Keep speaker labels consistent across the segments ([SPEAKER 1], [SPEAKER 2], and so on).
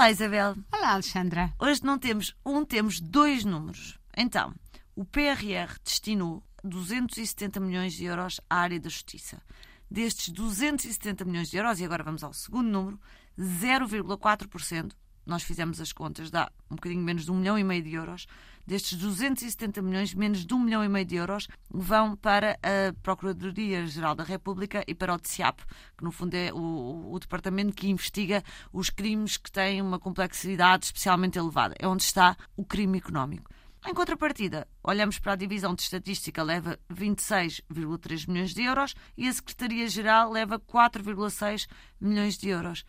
[SPEAKER 1] Olá, Isabel.
[SPEAKER 2] Olá, Alexandra.
[SPEAKER 1] Hoje não temos um, temos dois números. Então, o PRR destinou 270 milhões de euros à área da justiça. Destes 270 milhões de euros, e agora vamos ao segundo número, 0,4%, nós fizemos as contas, dá um bocadinho menos de um milhão e meio de euros. Destes 270 milhões, menos de um milhão e meio de euros vão para a Procuradoria-Geral da República e para o TCIAP, que no fundo é o, o, departamento que investiga os crimes que têm uma complexidade especialmente elevada. É onde está o crime económico. Em contrapartida, olhamos para a divisão de estatística, leva 26,3 milhões de euros e a Secretaria-Geral leva 4,6 milhões de euros.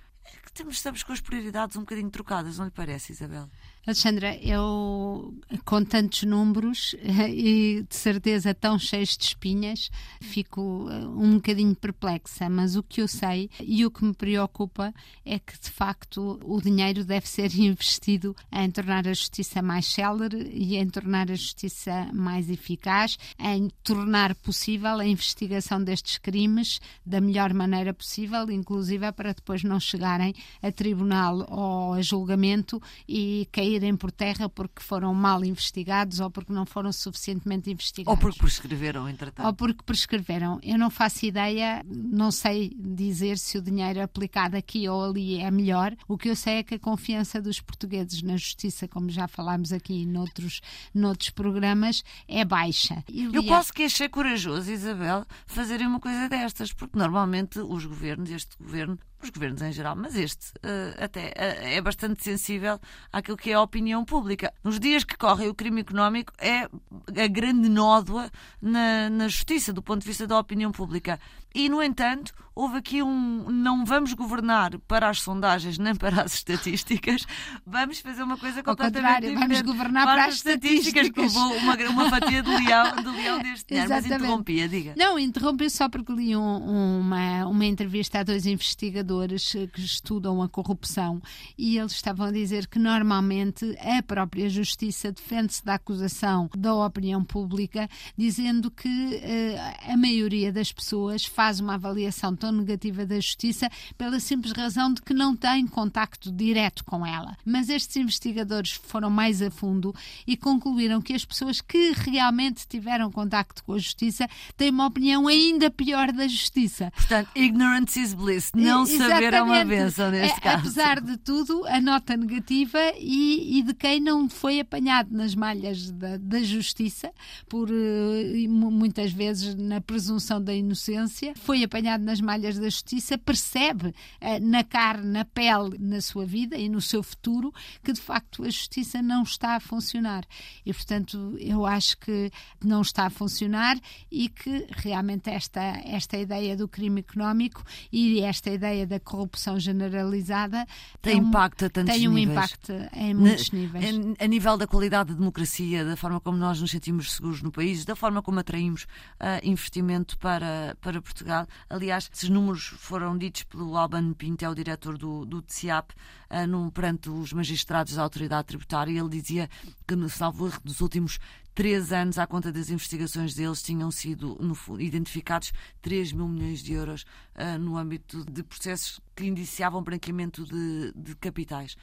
[SPEAKER 1] Temos, estamos com as prioridades um bocadinho trocadas, não lhe parece, Isabel?
[SPEAKER 2] Alexandra, eu com tantos números e de certeza tão cheios de espinhas, fico eh, um bocadinho perplexa, mas o que eu sei e o que me preocupa é que de facto o dinheiro deve ser investido em tornar a justiça mais célere e em tornar a justiça mais eficaz, em tornar possível a investigação destes crimes da melhor maneira possível, inclusive para depois não chegarem a tribunal ou a julgamento e caírem por terra porque foram mal investigados ou porque não foram suficientemente investigados.
[SPEAKER 1] Ou porque prescreveram, entretanto.
[SPEAKER 2] Ou porque prescreveram. Eu não faço ideia, não sei dizer se o dinheiro aplicado aqui ou ali é melhor. O que eu sei é que a confiança dos portugueses na justiça, como já falámos aqui noutros, noutros programas, é baixa.
[SPEAKER 1] Eu posso que achei corajoso, Isabel, fazerem uma coisa destas, porque normalmente os governos, este governo, os governos em geral, mas este uh, até uh, é bastante sensível àquilo que é a opinião pública. Nos dias que correm, o crime económico é a grande nódoa na, na justiça, do ponto de vista da opinião pública. E, no entanto, houve aqui um não vamos governar para as sondagens nem para as estatísticas, vamos fazer uma coisa completamente diferente.
[SPEAKER 2] Vamos governar para, para as estatísticas.
[SPEAKER 1] estatísticas. Que levou uma, uma fatia de leão, de leão deste dinheiro, mas interrompia, diga.
[SPEAKER 2] Não, interrompi só porque li um, uma, uma entrevista a dois investigadores que estudam a corrupção e eles estavam a dizer que normalmente a própria justiça defende-se da acusação da opinião pública, dizendo que uh, a maioria das pessoas faz uma avaliação tão negativa da justiça pela simples razão de que não tem contacto direto com ela. Mas estes investigadores foram mais a fundo e concluíram que as pessoas que realmente tiveram contacto com a justiça têm uma opinião ainda pior da justiça.
[SPEAKER 1] Portanto, ignorance is bliss. Não saber é uma benção neste é, caso.
[SPEAKER 2] Apesar de tudo, a nota negativa e, e, de quem não foi apanhado nas malhas da, da justiça, por uh, muitas vezes na presunção da inocência, foi apanhado nas malhas da justiça, percebe eh, na carne, na pele, na sua vida e no seu futuro que de facto a justiça não está a funcionar. E portanto eu acho que não está a funcionar e que realmente esta, esta ideia do crime económico e esta ideia da corrupção generalizada
[SPEAKER 1] tem, um, impacto a tantos
[SPEAKER 2] tem um
[SPEAKER 1] níveis.
[SPEAKER 2] impacto em muitos
[SPEAKER 1] Na,
[SPEAKER 2] níveis.
[SPEAKER 1] A, a, nível da qualidade da democracia, da forma como nós nos sentimos seguros no país, da forma como atraímos uh, investimento para, para Portugal Portugal. Aliás, esses números foram ditos pelo Alban Pinto, é o diretor do, do TCIAP, uh, num, perante os magistrados da autoridade tributária. Ele dizia que, no salvo nos últimos três anos, à conta das investigações deles, tinham sido no, identificados 3 mil milhões de euros uh, no âmbito de processos que indiciavam branqueamento de, de capitais.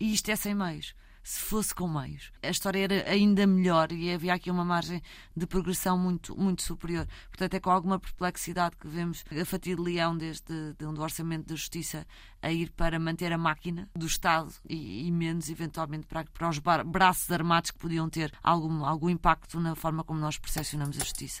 [SPEAKER 1] E isto é sem meios se fosse com meios. A história era ainda melhor e havia aqui uma margem de progressão muito, muito superior. Portanto, é com alguma perplexidade que vemos a fatia de leão deste, de, do orçamento da justiça a ir para manter a máquina do Estado e, e menos, eventualmente, para, para os bar, braços armados que podiam ter algum, algum impacto na forma como nós percepcionamos a justiça.